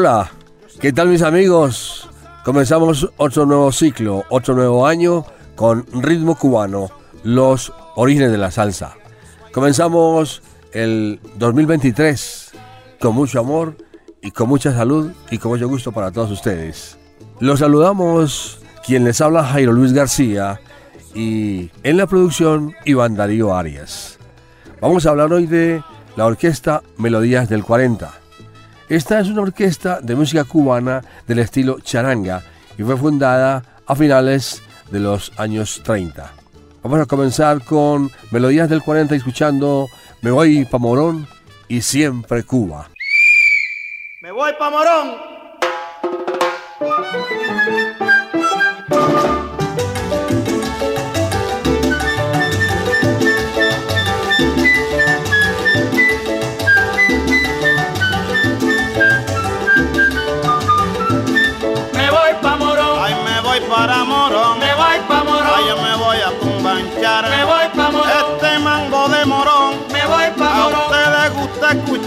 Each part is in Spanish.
Hola, ¿qué tal mis amigos? Comenzamos otro nuevo ciclo, otro nuevo año con ritmo cubano, los orígenes de la salsa. Comenzamos el 2023 con mucho amor y con mucha salud y con mucho gusto para todos ustedes. Los saludamos quien les habla Jairo Luis García y en la producción Iván Darío Arias. Vamos a hablar hoy de la orquesta Melodías del 40. Esta es una orquesta de música cubana del estilo charanga y fue fundada a finales de los años 30. Vamos a comenzar con Melodías del 40 escuchando Me voy pa' Morón y siempre Cuba. Me voy pa' Morón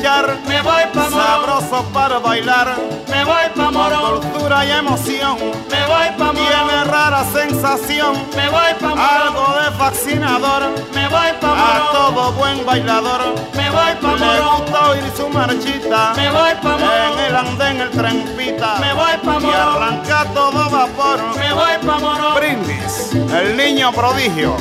escuchar. Me voy pa' morón. Sabroso para bailar. Me voy pa' morón. Cultura y emoción. Me voy pa' morón. Tiene rara sensación. Me voy pa' morón. Algo de fascinador. Me voy pa' morón. A todo buen bailador. Me voy pa' morón. Le gusta oír su marchita. Me voy pa' morón. En el andén el tren pita. Me voy pa' morón. Y arranca todo vapor. Me voy pa' morón. Brindis, el niño prodigio.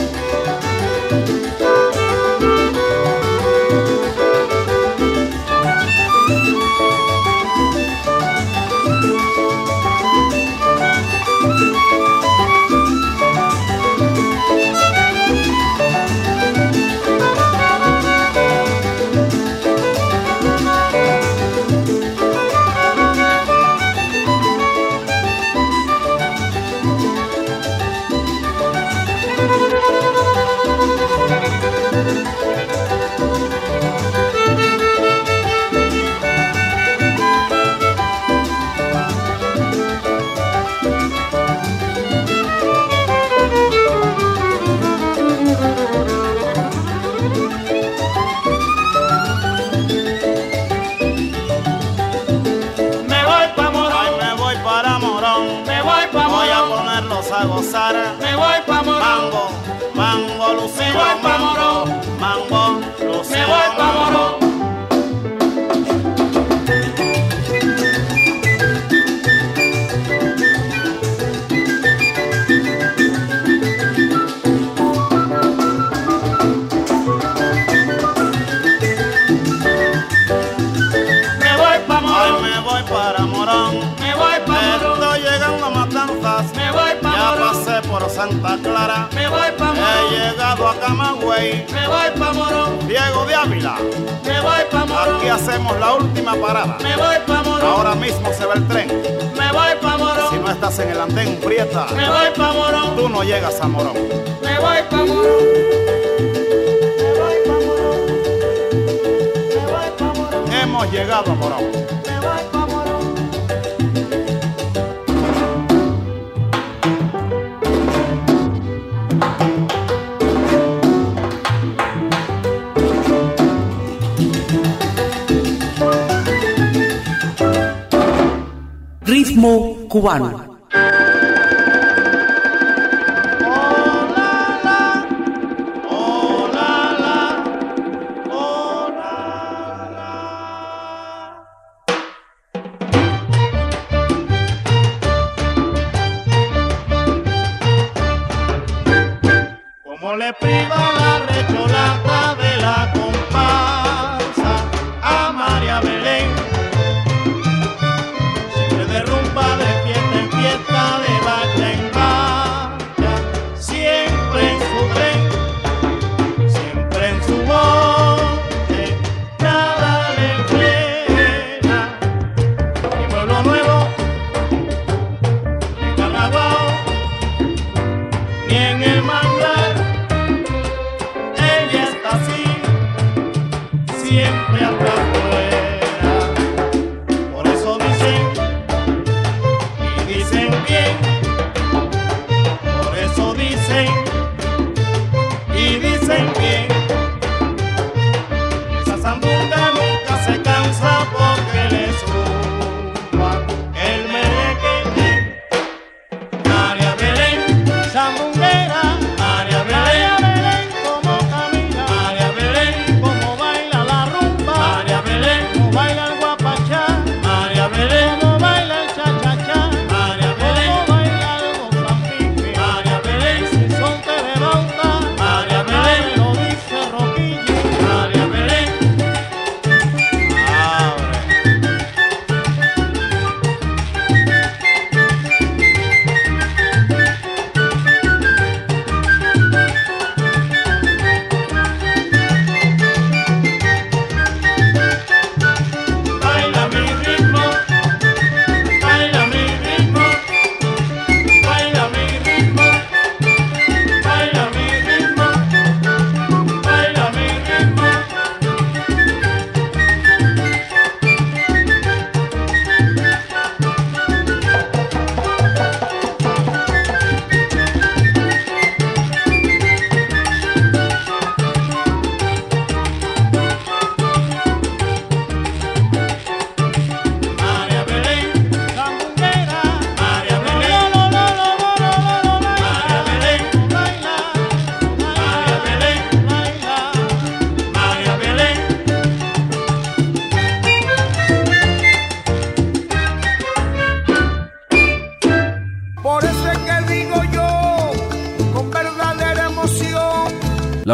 Santa Clara. Me voy pa' Morón. He llegado a Camagüey. Me voy pa' Morón. Diego de Ávila. Me voy pa' Morón. Aquí hacemos la última parada. Me voy pa' Morón. Ahora mismo se va el tren. Me voy pa' Morón. Si no estás en el andén Prieta. Me voy pa' Morón. Tú no llegas a Morón. Me voy pa' Morón. Me voy pa' Morón. Me voy pa' Morón. Hemos llegado a Morón. Me voy pa'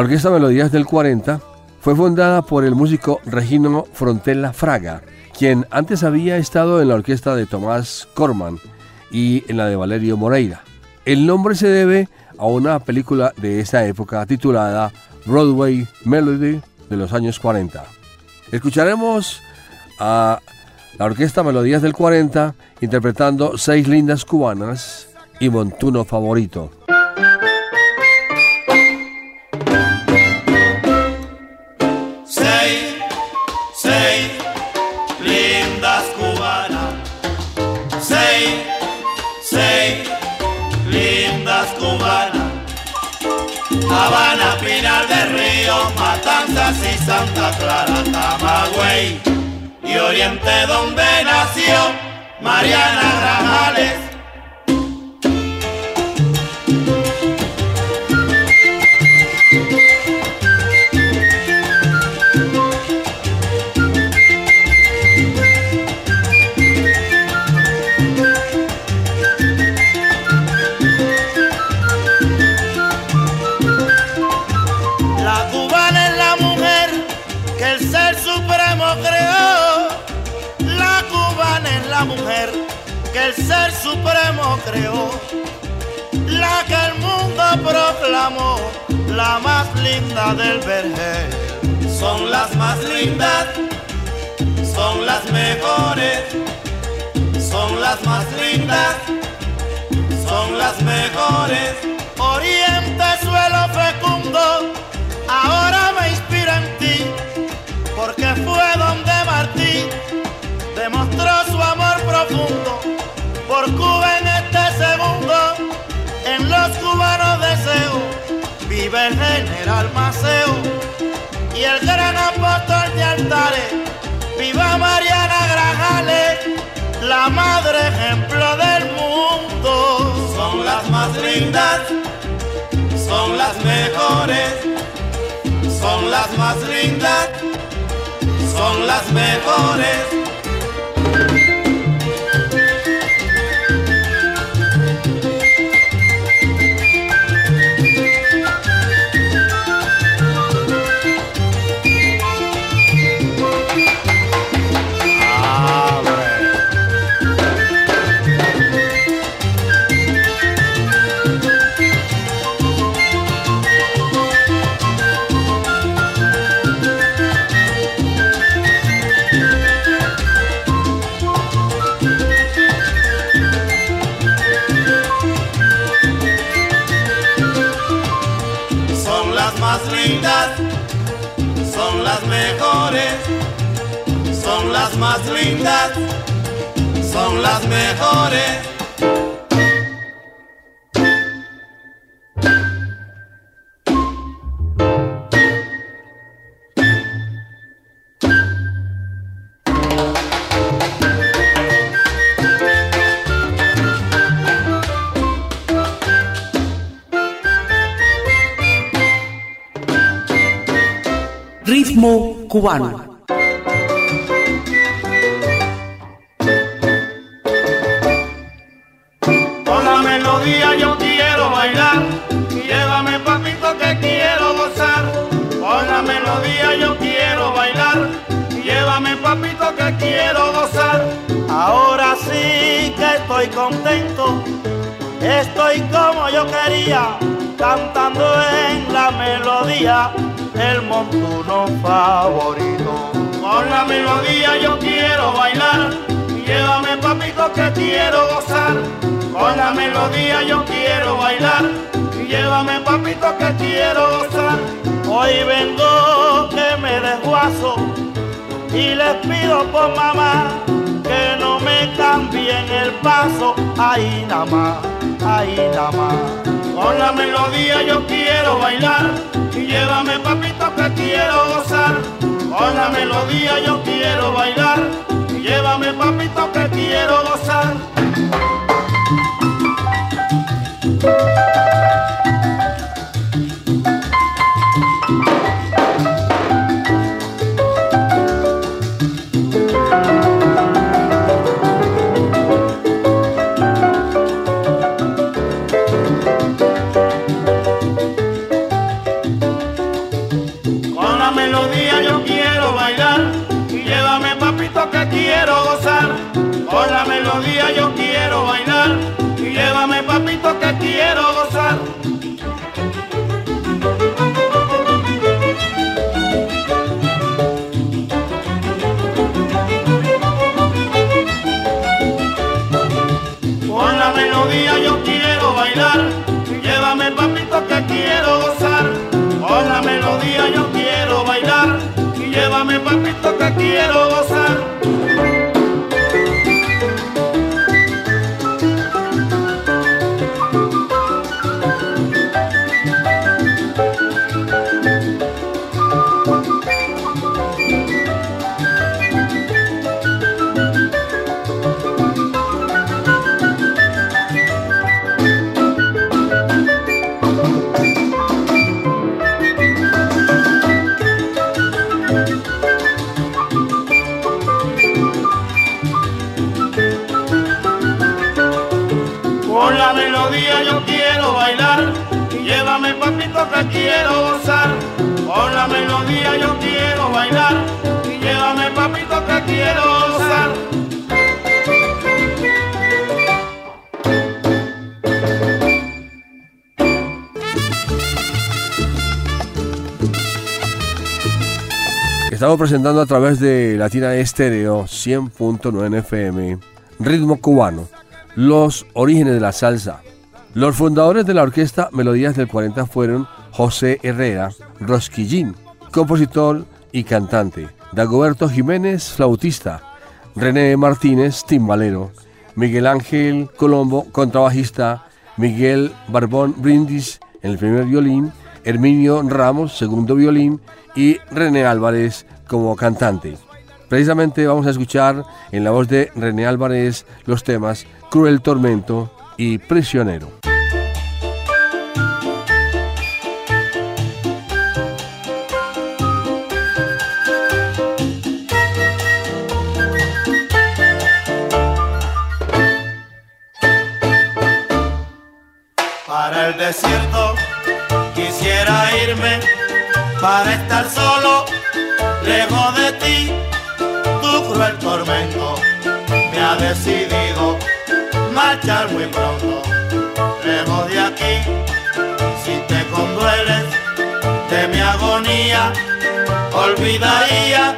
Orquesta Melodías del 40 fue fundada por el músico Regino Frontella Fraga, quien antes había estado en la orquesta de Tomás Corman y en la de Valerio Moreira. El nombre se debe a una película de esa época titulada Broadway Melody de los años 40. Escucharemos a la Orquesta Melodías del 40 interpretando Seis Lindas Cubanas y Montuno Favorito. Habana, Pinar del Río, Matanzas y Santa Clara, Camagüey y Oriente donde nació Mariana Grajales. Creó. La que el mundo proclamó, la más linda del vergel. Son las más lindas, son las mejores, son las más lindas, son las mejores. Oriente, suelo fecundo, ahora me inspiro en ti, porque fue donde Martí demostró su amor profundo por Cuba los cubanos deseo, vive el general Maceo y el gran apóstol de altares, viva Mariana Grajales, la madre ejemplo del mundo. Son las más lindas, son las mejores, son las más lindas, son las mejores. Las más lindas, son las mejores. cubano. Estoy contento, estoy como yo quería, cantando en la melodía el montuno favorito. Con la melodía yo quiero bailar llévame papito que quiero gozar. Con la melodía yo quiero bailar llévame papito que quiero gozar. Hoy vengo que me desguazo y les pido por mamá que no me cambien el paso. Ahí nada más, ahí nada más. Con la melodía yo quiero bailar y llévame papito que quiero gozar. Con la melodía yo quiero bailar y llévame papito que quiero gozar. quiero gozar, con la melodía yo quiero bailar, y llévame papito que quiero gozar. Con la melodía yo quiero bailar, y llévame papito que quiero gozar, con la melodía yo quiero bailar, y llévame papito que quiero gozar. Estamos presentando a través de Latina Estéreo 100.9 FM, Ritmo Cubano, los orígenes de la salsa. Los fundadores de la orquesta Melodías del 40 fueron José Herrera, Rosquillín, compositor y cantante, Dagoberto Jiménez, flautista, René Martínez, timbalero, Miguel Ángel Colombo, contrabajista, Miguel Barbón Brindis en el primer violín, Herminio Ramos, segundo violín, y René Álvarez como cantante. Precisamente vamos a escuchar en la voz de René Álvarez los temas Cruel Tormento y Prisionero. El desierto quisiera irme para estar solo, lejos de ti. Tu cruel tormento me ha decidido marchar muy pronto, lejos de aquí. Si te condueles de mi agonía, olvidaría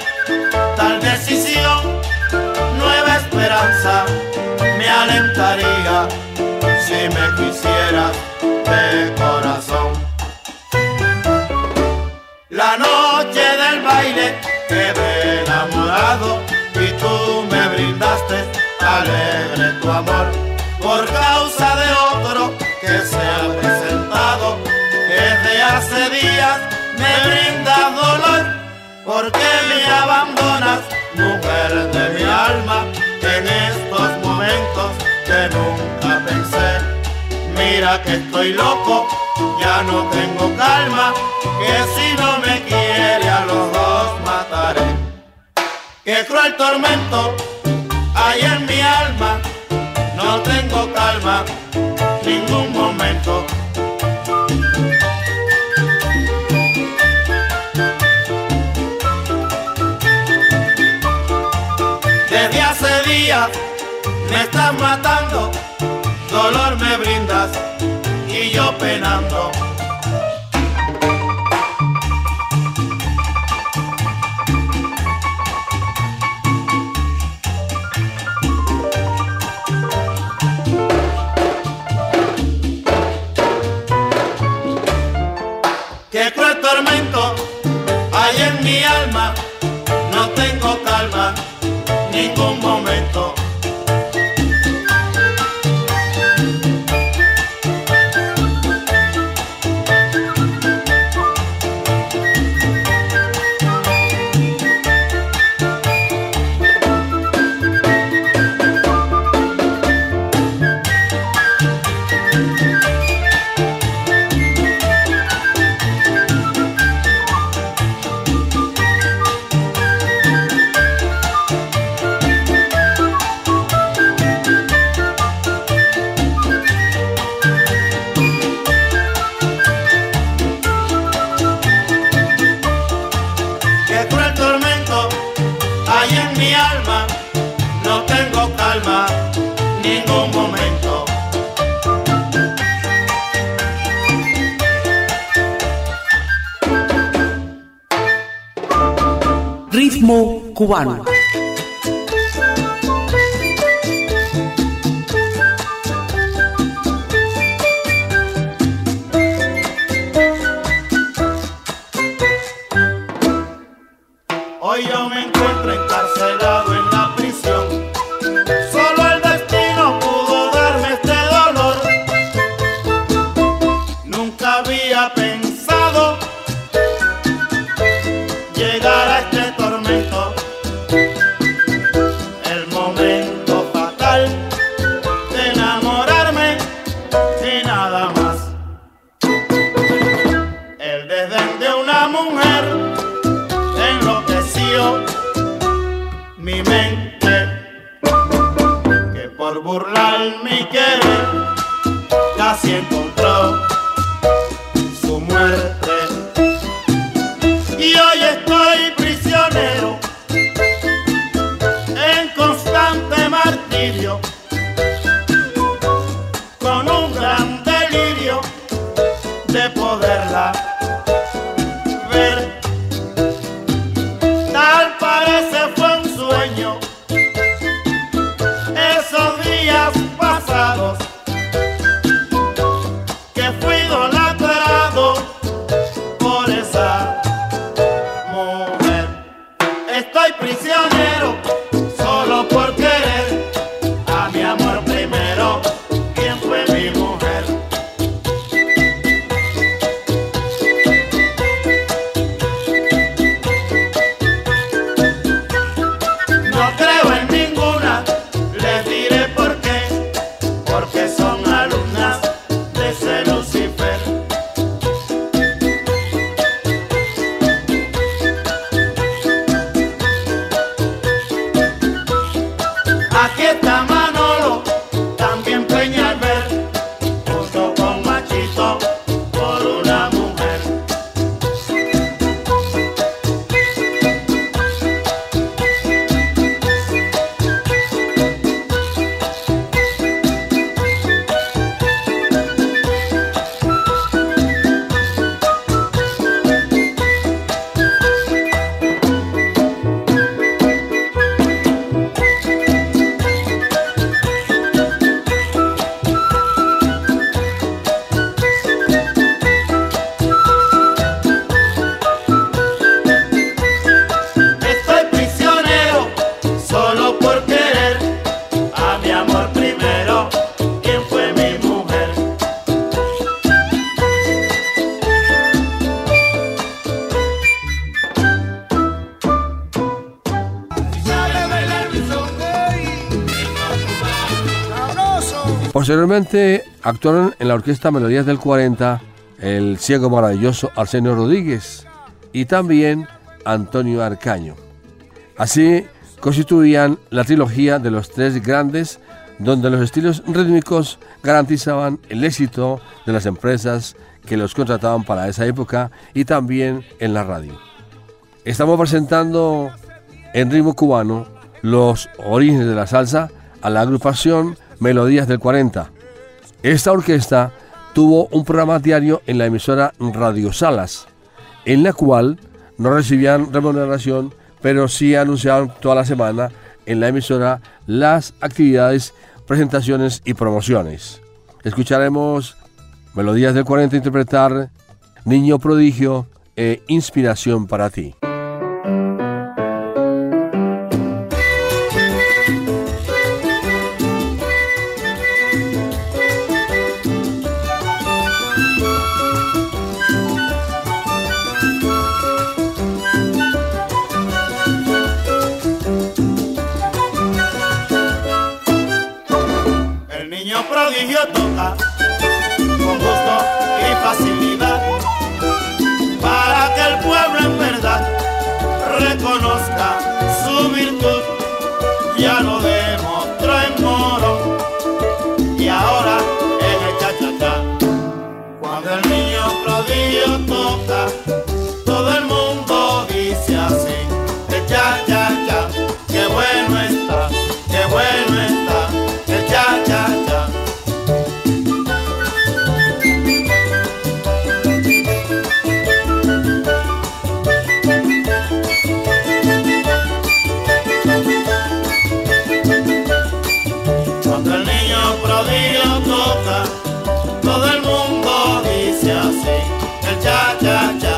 tal decisión. Nueva esperanza me alentaría si me quisieras de corazón. La noche del baile quedé enamorado y tú me brindaste alegre tu amor por causa de otro que se ha presentado desde hace días me brindas dolor porque me abandonas mujer de mi alma en estos momentos que nunca mira que estoy loco, ya no tengo calma, que si no me quiere a los dos mataré. Qué cruel tormento hay en mi alma, no tengo calma ningún momento. Desde hace días me estás matando dolor me brindas y yo penando. Qué cruel tormento hay en mi alma, no tengo calma ningún momento. Ritmo cubano. Actuaron en la orquesta Melodías del 40 el ciego maravilloso Arsenio Rodríguez y también Antonio Arcaño. Así constituían la trilogía de los tres grandes donde los estilos rítmicos garantizaban el éxito de las empresas que los contrataban para esa época y también en la radio. Estamos presentando en ritmo cubano los orígenes de la salsa a la agrupación Melodías del 40. Esta orquesta tuvo un programa diario en la emisora Radio Salas, en la cual no recibían remuneración, pero sí anunciaban toda la semana en la emisora las actividades, presentaciones y promociones. Escucharemos Melodías del 40 interpretar Niño Prodigio e Inspiración para ti. Cuando el niño prodigio toca, todo el mundo dice así, el cha cha cha.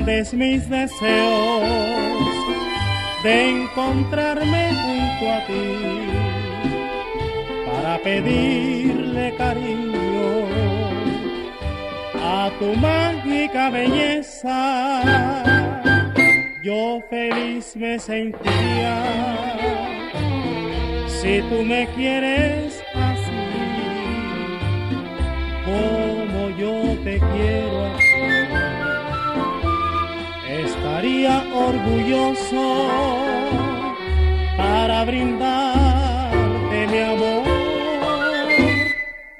grandes mis deseos de encontrarme junto a ti para pedirle cariño a tu mágica belleza, yo feliz me sentiría si tú me quieres así, como yo te quiero a ti. Estaría orgulloso para brindarte mi amor,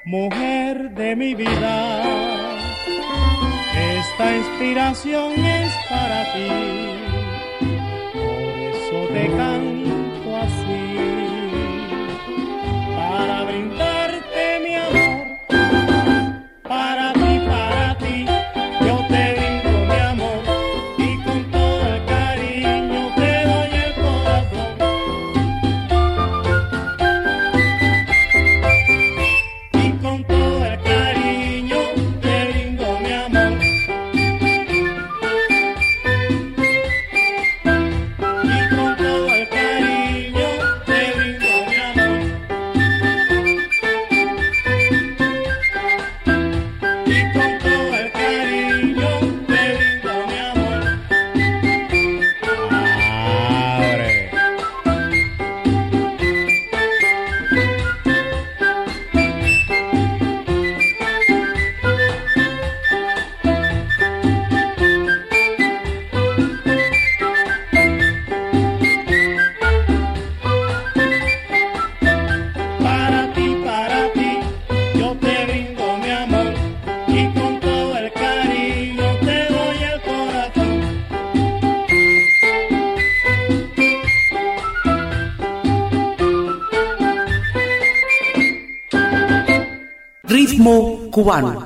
mujer de mi vida. Esta inspiración es para ti, por eso te canto cubano.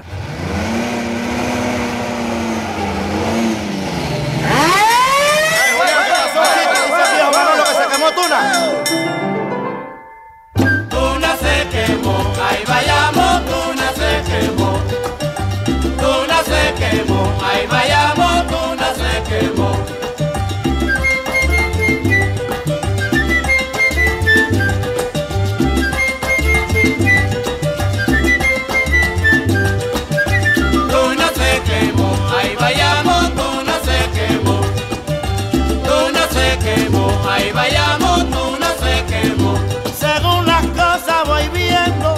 Ahí vayamos, Tuna se quemó. Según las cosas voy viendo,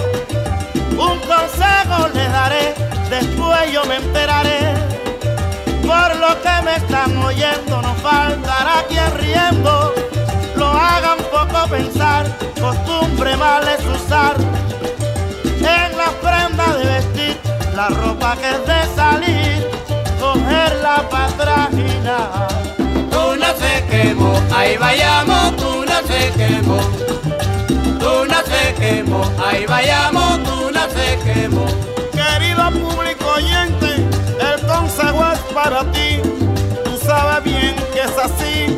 un consejo les daré, después yo me enteraré. Por lo que me están oyendo, no faltará quien riendo. Lo hagan poco pensar, costumbre mal es usar. En la prenda de vestir, la ropa que es de salir, cogerla para trajinar. Tuna se quemó, ahí vayamos, Tuna se quemó. Tuna se quemó, ahí vayamos, Tuna se quemó. Querido público oyente, el consejo es para ti. Tú sabes bien que es así.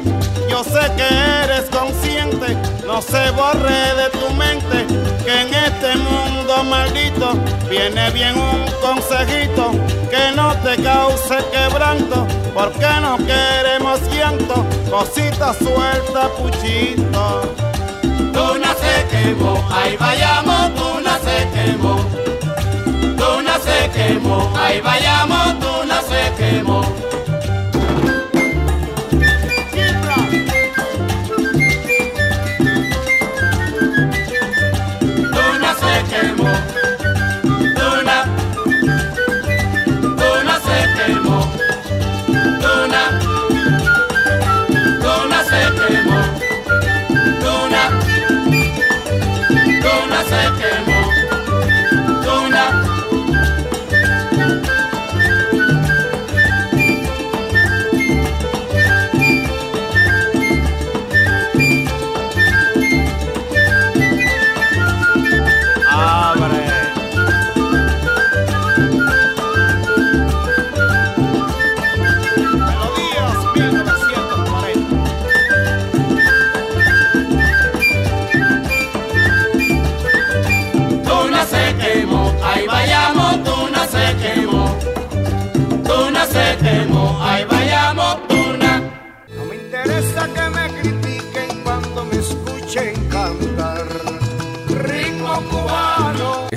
Yo sé que eres consciente, no se borre de tu mente que en este mundo maldito viene bien un consejito que no te cause quebranto, porque no queremos llanto, cosita suelta, puchito. Tuna se quemó, ahí vayamos, Tuna se quemó. Tuna se quemó, ahí vayamos, Tuna se quemó.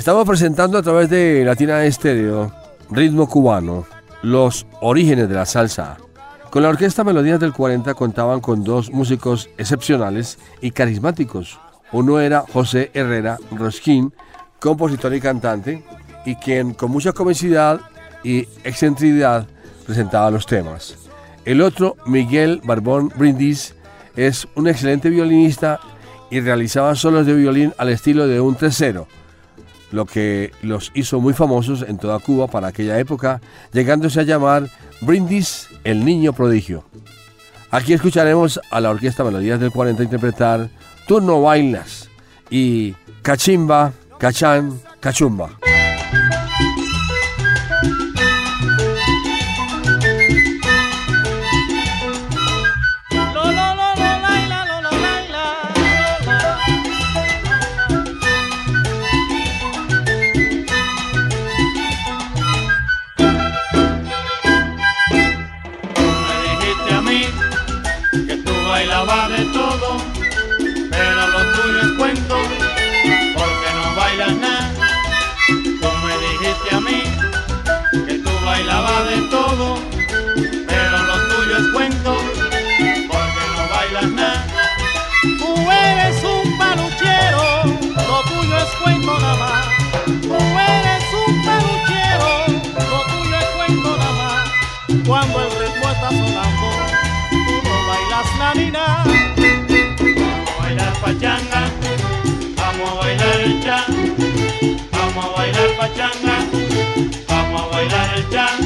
Estamos presentando a través de Latina Estéreo ritmo cubano, los orígenes de la salsa. Con la orquesta Melodías del 40 contaban con dos músicos excepcionales y carismáticos. Uno era José Herrera Rosquín, compositor y cantante, y quien con mucha comicidad y excentricidad presentaba los temas. El otro, Miguel Barbón Brindis, es un excelente violinista y realizaba solos de violín al estilo de un tercero, lo que los hizo muy famosos en toda Cuba para aquella época, llegándose a llamar Brindis el Niño Prodigio. Aquí escucharemos a la Orquesta Melodías del 40 interpretar Tú no bailas y Cachimba, Cachán, Cachumba. Pero lo tuyo es cuento, porque no bailas nada. Tú eres un paluchero, lo tuyo es cuento nada más. Tú eres un paluchero, lo tuyo es cuento nada más. Cuando el ritmo está sonando, tú no bailas la ni nada. Vamos a bailar pachanga, vamos a bailar el cha, vamos a bailar pachanga, vamos a bailar el cha.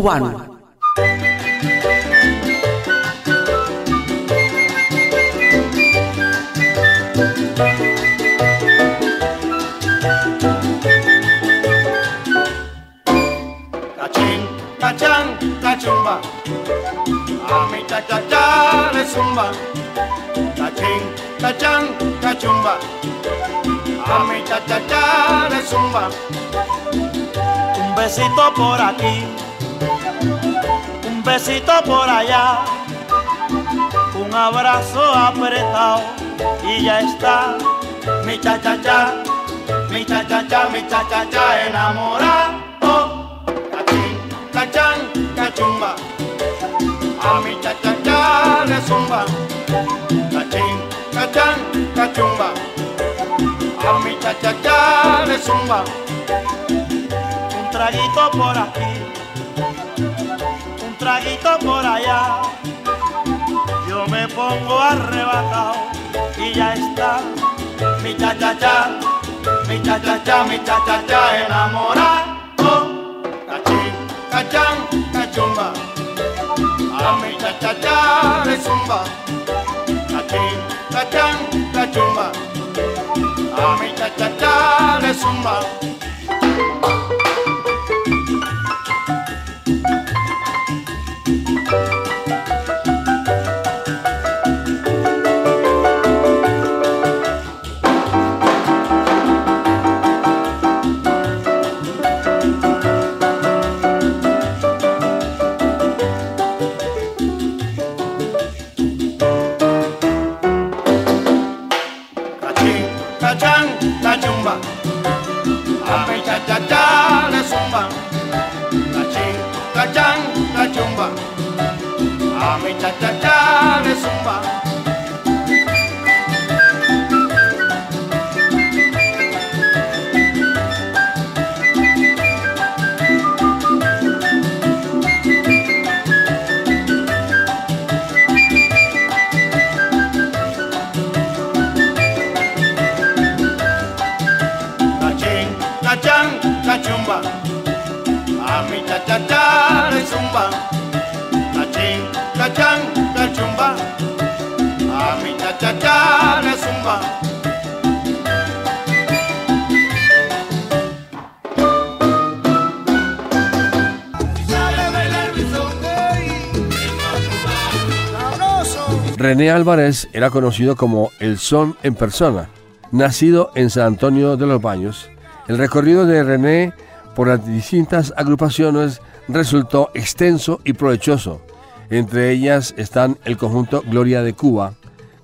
Cubano. Un abrazo apretado y ya está mi cha cha cha, mi cha cha cha, mi cha cha cha enamorado. Cachín, cachán, cachumba, a mi cha cha cha le zumba. Cachín, cachán, cachumba, a mi cha cha cha le zumba. Un traguito por aquí, Arrebatado y ya está mi cha cha cha, mi cha cha cha, mi cha cha cha enamorado. Cachín, cachán, cachumba, a mi cha cha cha le zumba. Cachín, cachán, cachumba, a mi cha cha cha le zumba. René Álvarez era conocido como el Son en persona. Nacido en San Antonio de los Baños, el recorrido de René por las distintas agrupaciones resultó extenso y provechoso. Entre ellas están el conjunto Gloria de Cuba,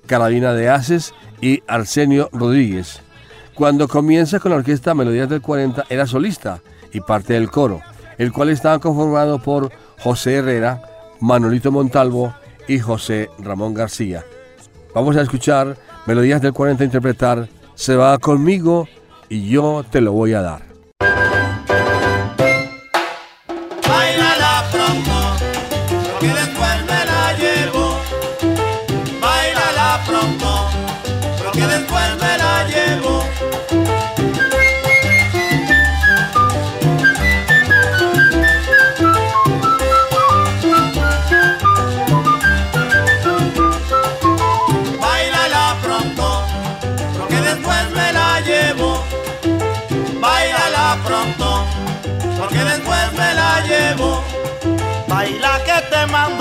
Carabina de Haces y Arsenio Rodríguez. Cuando comienza con la orquesta Melodías del 40 era solista y parte del coro, el cual estaba conformado por José Herrera, Manolito Montalvo y José Ramón García. Vamos a escuchar Melodías del 40 interpretar Se va conmigo y yo te lo voy a dar.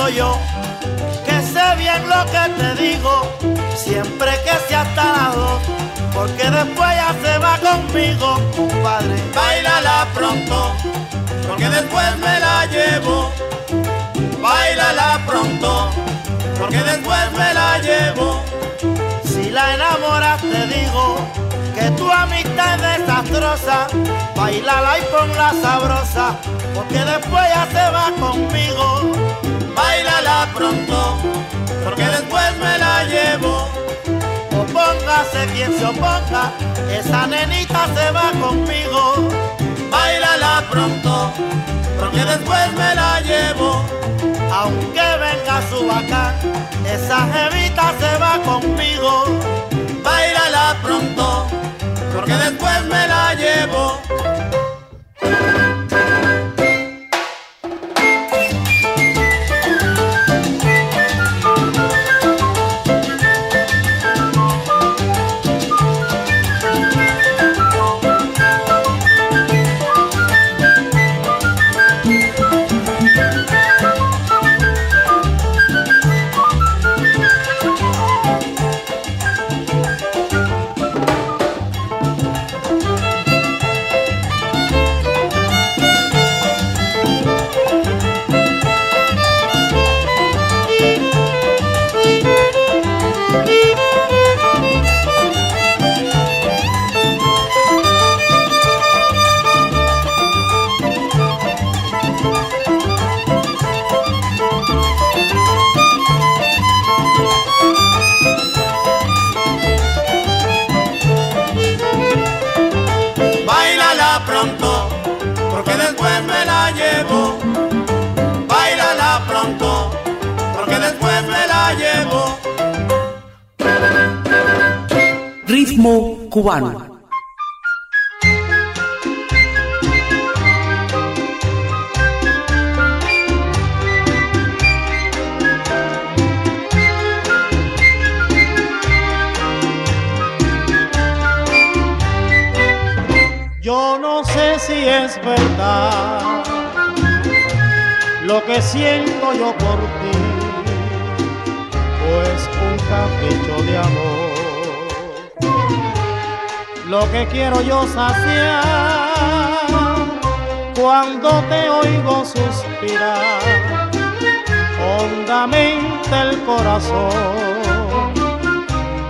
Que sé bien lo que te digo, siempre que sea hasta las dos, porque después ya se va conmigo, compadre. Bailala pronto, porque después me la llevo. Bailala pronto, porque después me la llevo. Si la enamoras te digo que tu amistad es desastrosa, bailala y ponla sabrosa, porque después ya se va conmigo. Pronto, porque después me la llevo. Opóngase quien se oponga, esa nenita se va conmigo. Bailala pronto, porque después me la llevo. Aunque venga su bacán, esa jevita se va conmigo. Bailala pronto, porque después me la llevo. Cubano. Yo no sé si es verdad lo que siento yo por ti, pues un capricho de amor. Lo que quiero yo saciar. Cuando te oigo suspirar hondamente el corazón.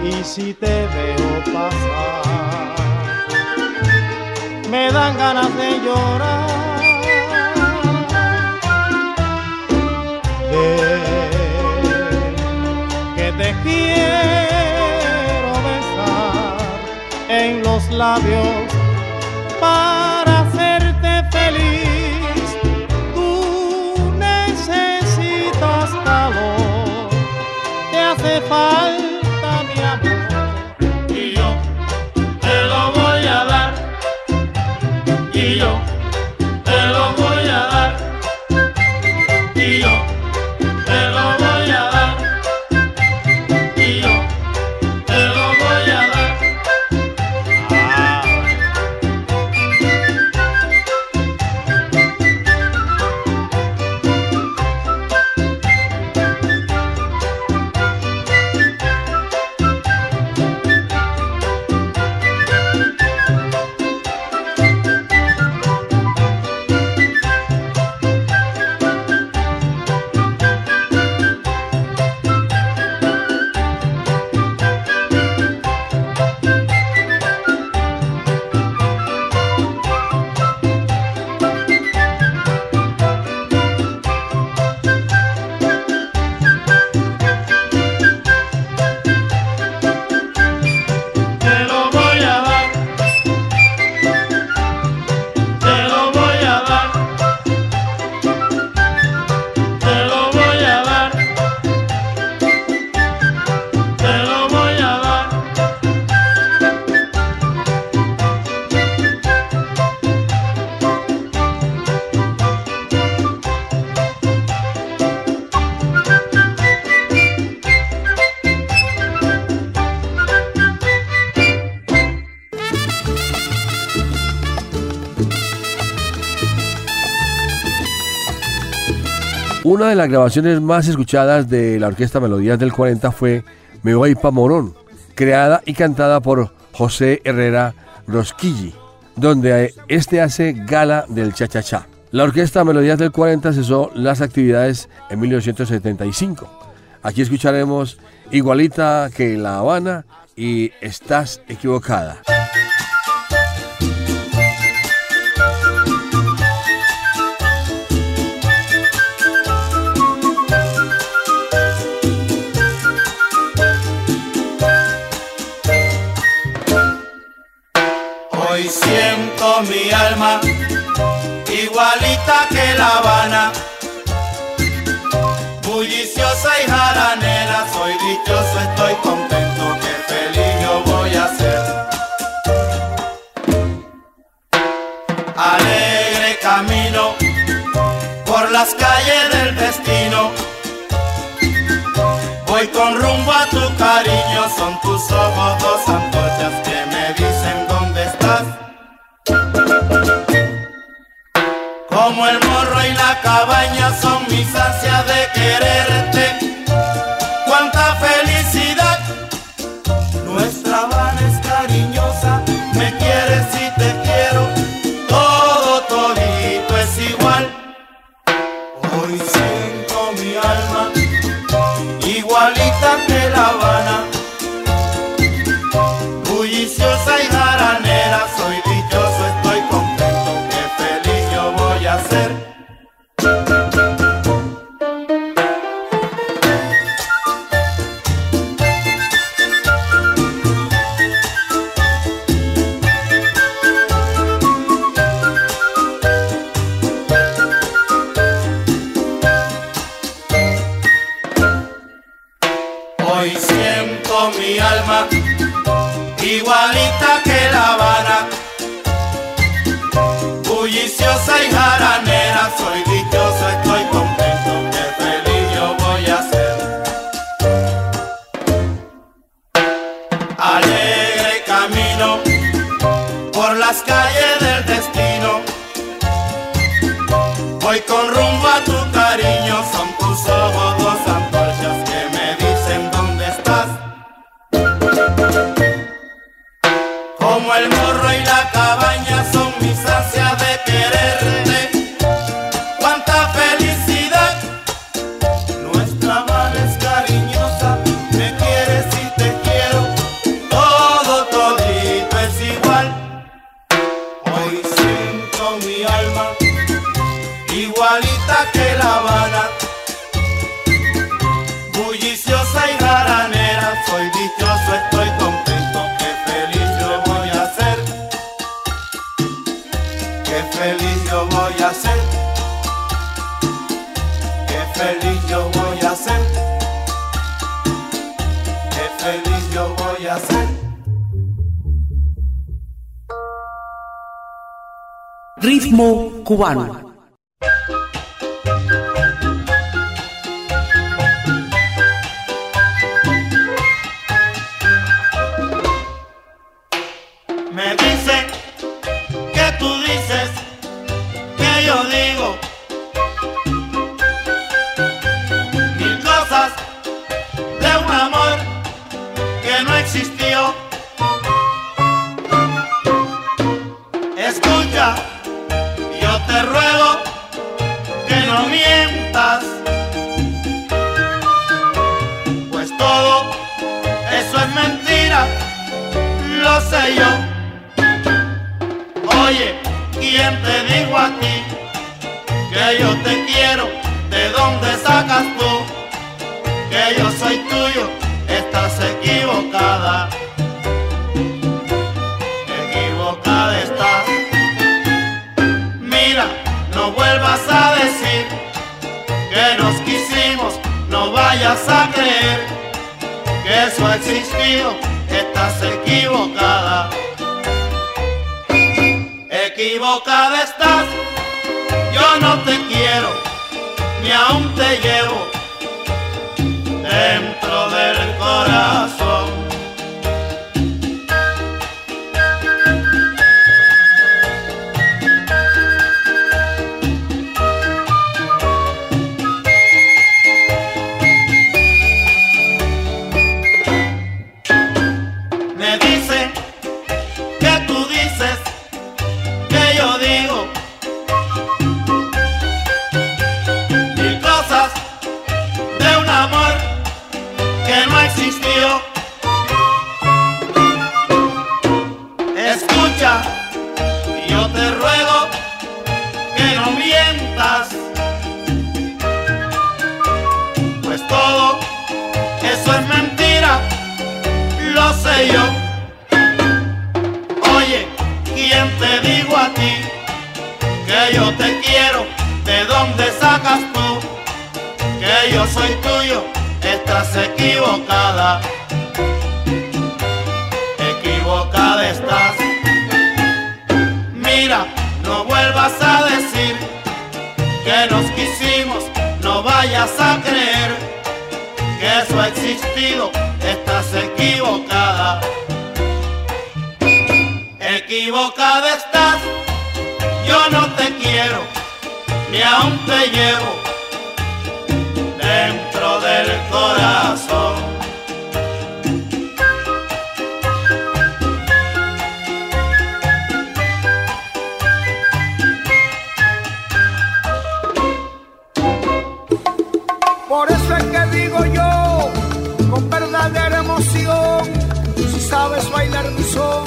Y si te veo pasar dan ganas de llorar. Ven, que te quiero labios para hacerte feliz. Tú necesitas calor, te hace falta Una de las grabaciones más escuchadas de la Orquesta Melodías del 40 fue Me voy pa' Morón, creada y cantada por José Herrera Rosquilli, donde este hace gala del cha-cha-cha. La Orquesta Melodías del 40 cesó las actividades en 1975. Aquí escucharemos Igualita que La Habana y Estás equivocada. Igualita que La Habana, bulliciosa y jaranera. Soy dichoso, estoy contento, que feliz yo voy a ser. Alegre camino por las calles del destino. Voy con rumbo a tu cariño, son tus ojos dos antorchas que me Como el morro y la cabaña son mis ansias de quererte. Cubano. ¿Quién te dijo a ti que yo te quiero? ¿De dónde sacas tú que yo soy tuyo? Estás equivocada. Equivocada estás. Mira, no vuelvas a decir que nos quisimos, no vayas a creer que eso ha existido. Estás equivocada equivocada estás. Yo no te quiero, ni aún te llevo dentro del corazón. Estás equivocada. Equivocada estás. Mira, no vuelvas a decir que nos quisimos, no vayas a creer que eso ha existido. Estás equivocada equivocada estás. Yo no te quiero, ni aún te llevo dentro del corazón. Por eso es que digo yo, con verdadera emoción, si sabes bailar mi son,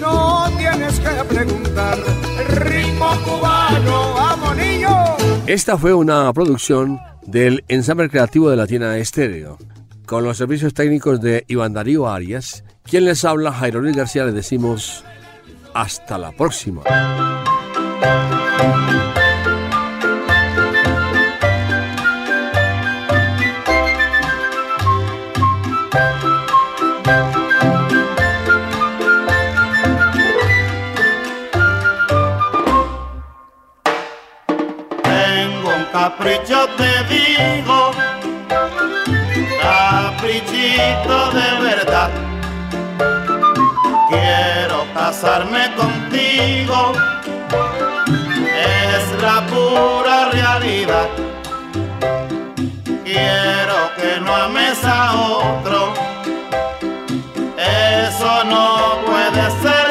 no tienes que preguntar. El ritmo cubano, vamos niño. Esta fue una producción del ensamble creativo de la tienda Estéreo, con los servicios técnicos de Iván Darío Arias. Quien les habla, Jairo Luis García, les decimos hasta la próxima. Tengo capricho, te casarme contigo, es la pura realidad. Quiero que no ames a otro, eso no puede ser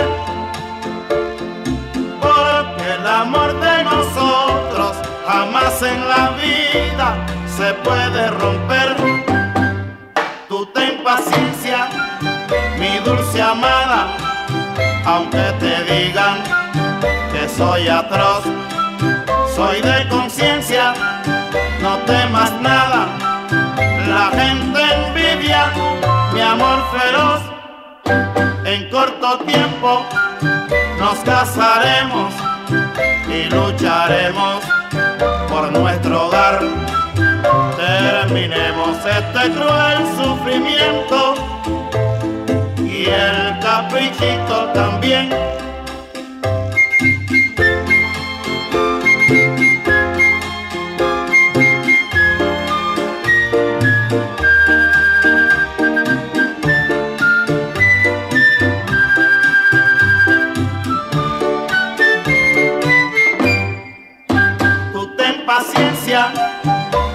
porque el amor de nosotros jamás en la vida se puede romper. Tú ten paciencia, mi dulce amada, aunque te digan que soy atroz, soy de conciencia, no temas nada, la gente envidia mi amor feroz, en corto tiempo nos casaremos y lucharemos por nuestro hogar. Terminemos este cruel sufrimiento y el caprichito también.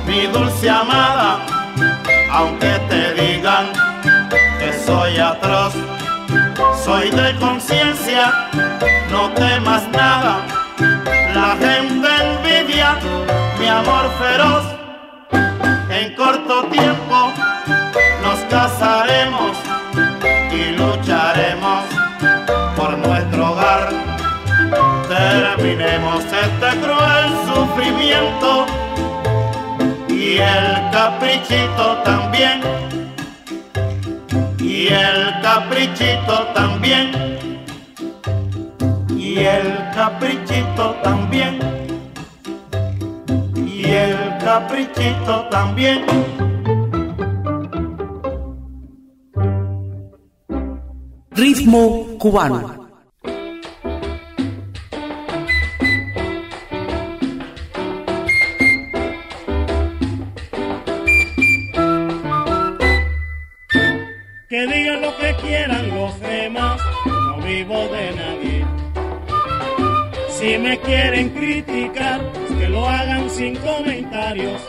mi dulce amada, aunque te digan soy atroz, soy de conciencia, no temas nada, la gente envidia mi amor feroz, en corto tiempo nos casaremos y lucharemos por nuestro hogar. Terminemos este cruel sufrimiento y el caprichito también, y el caprichito también, y el caprichito también, y el caprichito también. Ritmo cubano. Quieren criticar, que lo hagan sin comentarios.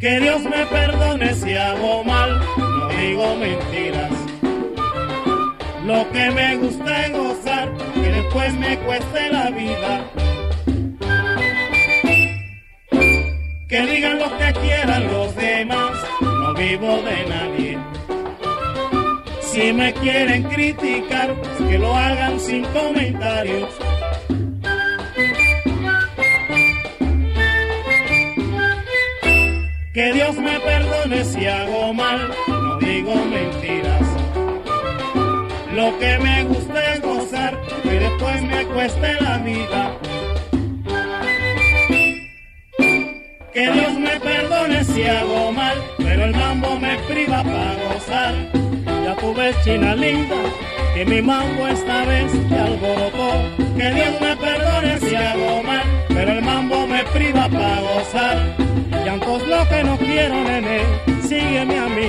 Que Dios me perdone si hago mal, no digo mentiras. Lo que me gusta es gozar, que después me cueste la vida. Que digan lo que quieran los demás, no vivo de nadie. Si me quieren criticar, que lo hagan sin comentarios. Que Dios me perdone si hago mal, no digo mentiras. Lo que me gusta es gozar, que después me cueste la vida. Que Dios me perdone si hago mal, pero el mambo me priva para gozar tu ves, china linda, que mi mambo esta vez te alborotó. Que Dios me perdone si hago mal, pero el mambo me priva para gozar. Llantos lo que no quiero, nene, sígueme a mí,